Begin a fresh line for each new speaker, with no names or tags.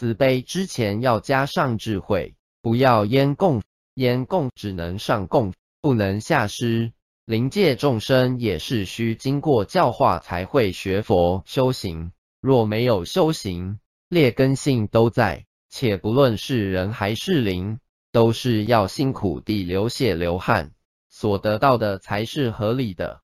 慈悲之前要加上智慧不要烟供烟供只能上供不能下施。灵界众生也是需经过教化才会学佛修行若没有修行劣根性都在且不论是人还是灵都是要辛苦地流血流汗所得到的才是合理的。